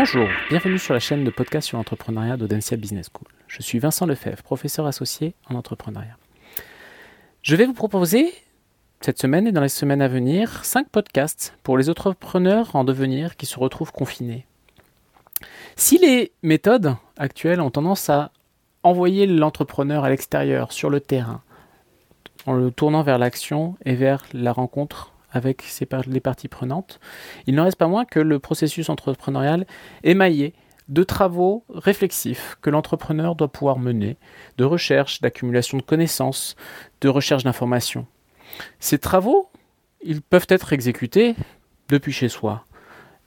Bonjour, bienvenue sur la chaîne de podcast sur l'entrepreneuriat d'Audencia Business School. Je suis Vincent Lefebvre, professeur associé en entrepreneuriat. Je vais vous proposer cette semaine et dans les semaines à venir 5 podcasts pour les entrepreneurs en devenir qui se retrouvent confinés. Si les méthodes actuelles ont tendance à envoyer l'entrepreneur à l'extérieur, sur le terrain, en le tournant vers l'action et vers la rencontre avec les parties prenantes, il n'en reste pas moins que le processus entrepreneurial est maillé de travaux réflexifs que l'entrepreneur doit pouvoir mener, de recherche, d'accumulation de connaissances, de recherche d'informations. Ces travaux, ils peuvent être exécutés depuis chez soi.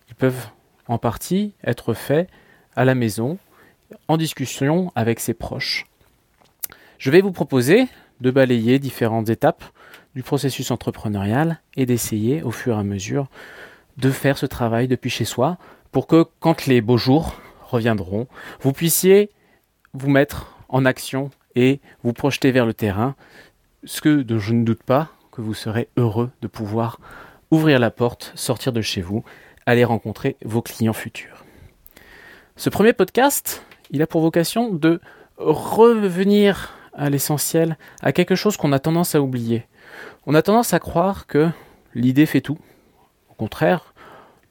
Ils peuvent en partie être faits à la maison, en discussion avec ses proches. Je vais vous proposer de balayer différentes étapes du processus entrepreneurial et d'essayer au fur et à mesure de faire ce travail depuis chez soi pour que quand les beaux jours reviendront, vous puissiez vous mettre en action et vous projeter vers le terrain, ce que je ne doute pas que vous serez heureux de pouvoir ouvrir la porte, sortir de chez vous, aller rencontrer vos clients futurs. Ce premier podcast, il a pour vocation de revenir à l'essentiel, à quelque chose qu'on a tendance à oublier. On a tendance à croire que l'idée fait tout. Au contraire,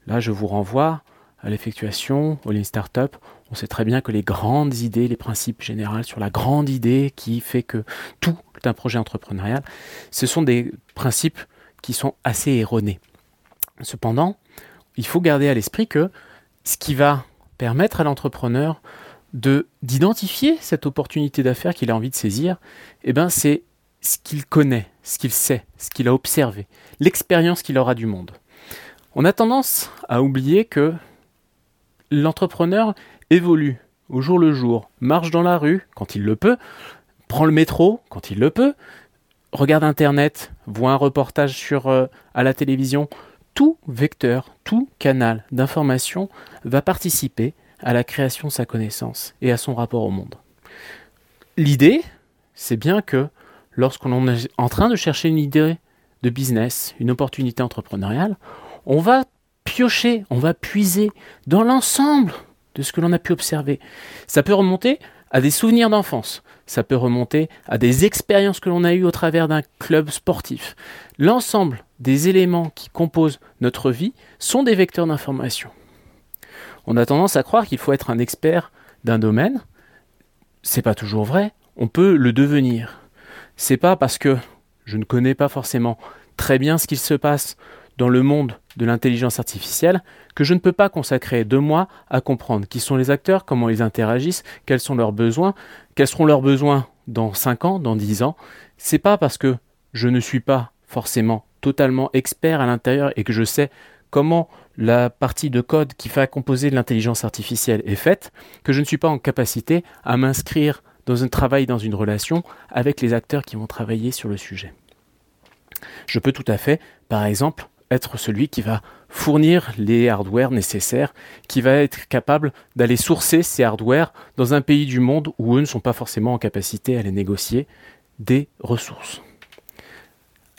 là je vous renvoie à l'effectuation, au Lean Startup. On sait très bien que les grandes idées, les principes généraux sur la grande idée qui fait que tout est un projet entrepreneurial, ce sont des principes qui sont assez erronés. Cependant, il faut garder à l'esprit que ce qui va permettre à l'entrepreneur de d'identifier cette opportunité d'affaires qu'il a envie de saisir, eh ben c'est ce qu'il connaît, ce qu'il sait, ce qu'il a observé, l'expérience qu'il aura du monde. On a tendance à oublier que l'entrepreneur évolue au jour le jour, marche dans la rue quand il le peut, prend le métro quand il le peut, regarde Internet, voit un reportage sur, euh, à la télévision. Tout vecteur, tout canal d'information va participer à la création de sa connaissance et à son rapport au monde. L'idée, c'est bien que lorsqu'on est en train de chercher une idée de business, une opportunité entrepreneuriale, on va piocher, on va puiser dans l'ensemble de ce que l'on a pu observer. Ça peut remonter à des souvenirs d'enfance, ça peut remonter à des expériences que l'on a eues au travers d'un club sportif. L'ensemble des éléments qui composent notre vie sont des vecteurs d'information. On a tendance à croire qu'il faut être un expert d'un domaine. C'est pas toujours vrai. On peut le devenir c'est pas parce que je ne connais pas forcément très bien ce qu'il se passe dans le monde de l'intelligence artificielle que je ne peux pas consacrer deux mois à comprendre qui sont les acteurs, comment ils interagissent, quels sont leurs besoins, quels seront leurs besoins dans cinq ans, dans dix ans. C'est pas parce que je ne suis pas forcément totalement expert à l'intérieur et que je sais comment la partie de code qui fait composer l'intelligence artificielle est faite que je ne suis pas en capacité à m'inscrire dans un travail, dans une relation avec les acteurs qui vont travailler sur le sujet. Je peux tout à fait, par exemple, être celui qui va fournir les hardware nécessaires, qui va être capable d'aller sourcer ces hardware dans un pays du monde où eux ne sont pas forcément en capacité à les négocier des ressources.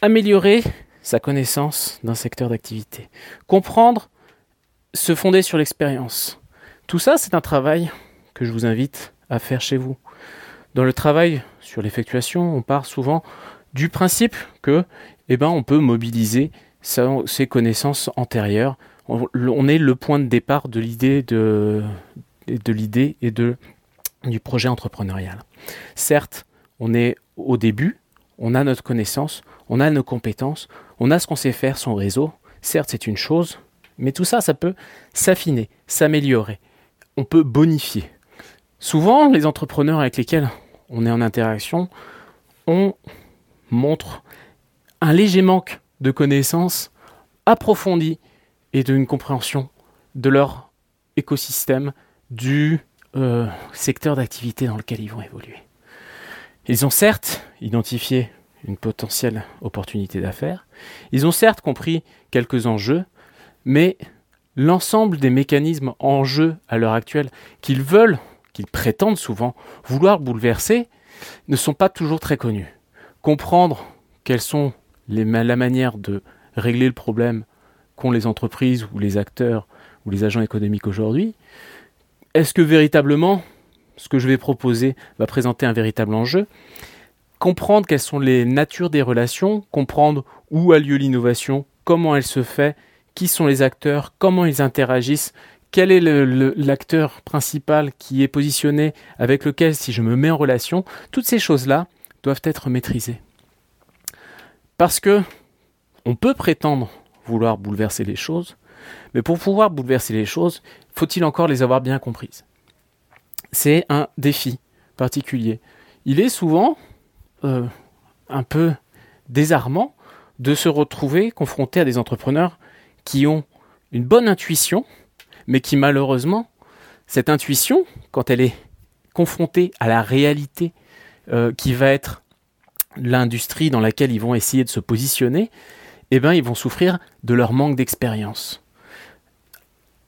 Améliorer sa connaissance d'un secteur d'activité. Comprendre, se fonder sur l'expérience. Tout ça, c'est un travail que je vous invite à faire chez vous. Dans le travail sur l'effectuation, on part souvent du principe que, eh ben, on peut mobiliser ses connaissances antérieures. On, est le point de départ de l'idée de, l'idée et de, du projet entrepreneurial. Certes, on est au début, on a notre connaissance, on a nos compétences, on a ce qu'on sait faire, son réseau. Certes, c'est une chose, mais tout ça, ça peut s'affiner, s'améliorer. On peut bonifier. Souvent, les entrepreneurs avec lesquels on est en interaction, on montre un léger manque de connaissances approfondies et d'une compréhension de leur écosystème, du euh, secteur d'activité dans lequel ils vont évoluer. Ils ont certes identifié une potentielle opportunité d'affaires, ils ont certes compris quelques enjeux, mais l'ensemble des mécanismes en jeu à l'heure actuelle qu'ils veulent qu'ils prétendent souvent vouloir bouleverser, ne sont pas toujours très connus. Comprendre quelles sont la manière de régler le problème qu'ont les entreprises ou les acteurs ou les agents économiques aujourd'hui. Est-ce que véritablement ce que je vais proposer va présenter un véritable enjeu? Comprendre quelles sont les natures des relations, comprendre où a lieu l'innovation, comment elle se fait, qui sont les acteurs, comment ils interagissent, quel est l'acteur principal qui est positionné, avec lequel si je me mets en relation, toutes ces choses-là doivent être maîtrisées. Parce que on peut prétendre vouloir bouleverser les choses, mais pour pouvoir bouleverser les choses, faut-il encore les avoir bien comprises? C'est un défi particulier. Il est souvent euh, un peu désarmant de se retrouver confronté à des entrepreneurs qui ont une bonne intuition, mais qui malheureusement, cette intuition, quand elle est confrontée à la réalité euh, qui va être l'industrie dans laquelle ils vont essayer de se positionner, eh ben, ils vont souffrir de leur manque d'expérience.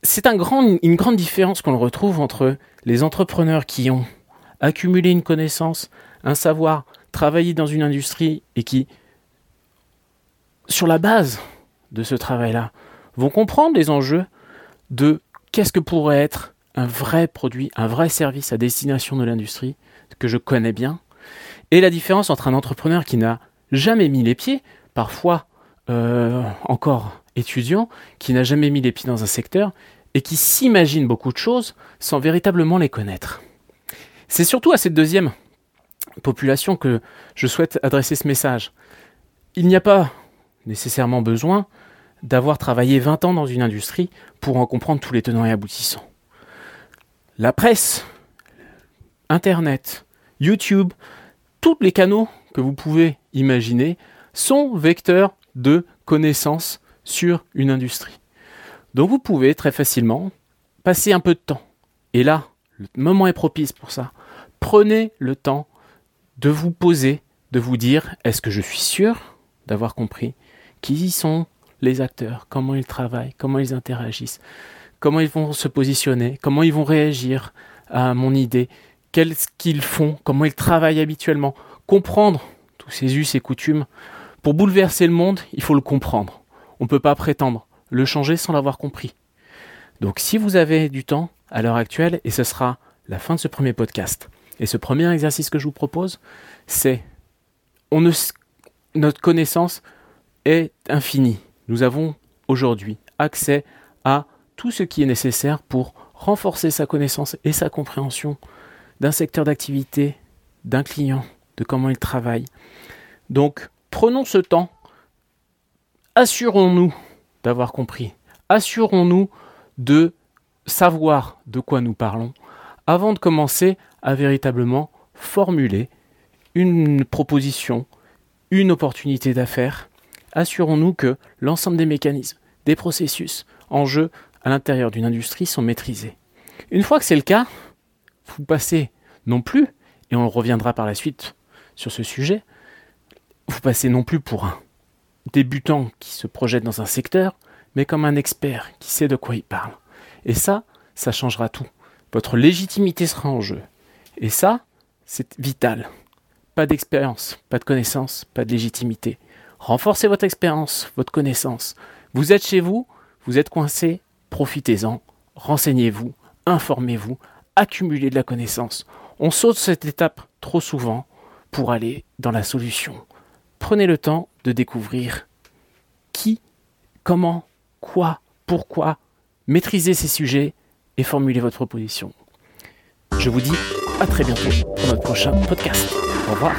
C'est une grande différence qu'on retrouve entre les entrepreneurs qui ont accumulé une connaissance, un savoir, travaillé dans une industrie et qui, sur la base de ce travail-là, vont comprendre les enjeux de qu'est-ce que pourrait être un vrai produit, un vrai service à destination de l'industrie que je connais bien, et la différence entre un entrepreneur qui n'a jamais mis les pieds, parfois euh, encore étudiant, qui n'a jamais mis les pieds dans un secteur et qui s'imagine beaucoup de choses sans véritablement les connaître. C'est surtout à cette deuxième population que je souhaite adresser ce message. Il n'y a pas nécessairement besoin d'avoir travaillé 20 ans dans une industrie pour en comprendre tous les tenants et aboutissants. La presse, Internet, YouTube, tous les canaux que vous pouvez imaginer sont vecteurs de connaissances sur une industrie. Donc vous pouvez très facilement passer un peu de temps. Et là, le moment est propice pour ça. Prenez le temps de vous poser, de vous dire, est-ce que je suis sûr d'avoir compris qui sont les acteurs, comment ils travaillent, comment ils interagissent, comment ils vont se positionner, comment ils vont réagir à mon idée, qu'est-ce qu'ils font, comment ils travaillent habituellement. Comprendre tous ces us et coutumes. Pour bouleverser le monde, il faut le comprendre. On ne peut pas prétendre le changer sans l'avoir compris. Donc si vous avez du temps à l'heure actuelle, et ce sera la fin de ce premier podcast, et ce premier exercice que je vous propose, c'est on ne, notre connaissance est infinie. Nous avons aujourd'hui accès à tout ce qui est nécessaire pour renforcer sa connaissance et sa compréhension d'un secteur d'activité, d'un client, de comment il travaille. Donc, prenons ce temps, assurons-nous d'avoir compris, assurons-nous de savoir de quoi nous parlons avant de commencer à véritablement formuler une proposition, une opportunité d'affaires. Assurons-nous que l'ensemble des mécanismes, des processus en jeu à l'intérieur d'une industrie sont maîtrisés. Une fois que c'est le cas, vous passez non plus, et on reviendra par la suite sur ce sujet, vous passez non plus pour un débutant qui se projette dans un secteur, mais comme un expert qui sait de quoi il parle. Et ça, ça changera tout. Votre légitimité sera en jeu. Et ça, c'est vital. Pas d'expérience, pas de connaissance, pas de légitimité. Renforcez votre expérience, votre connaissance. Vous êtes chez vous, vous êtes coincé, profitez-en, renseignez-vous, informez-vous, accumulez de la connaissance. On saute cette étape trop souvent pour aller dans la solution. Prenez le temps de découvrir qui, comment, quoi, pourquoi, maîtriser ces sujets et formuler votre proposition. Je vous dis à très bientôt pour notre prochain podcast. Au revoir.